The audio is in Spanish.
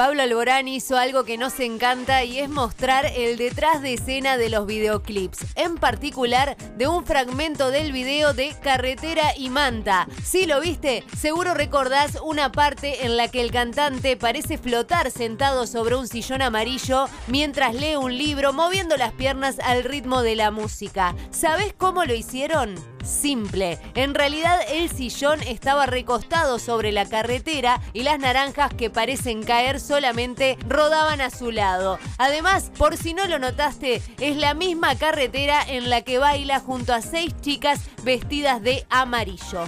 Pablo Alborán hizo algo que nos encanta y es mostrar el detrás de escena de los videoclips, en particular de un fragmento del video de Carretera y Manta. Si lo viste, seguro recordás una parte en la que el cantante parece flotar sentado sobre un sillón amarillo mientras lee un libro moviendo las piernas al ritmo de la música. ¿Sabés cómo lo hicieron? Simple. En realidad el sillón estaba recostado sobre la carretera y las naranjas que parecen caer solamente rodaban a su lado. Además, por si no lo notaste, es la misma carretera en la que baila junto a seis chicas vestidas de amarillo.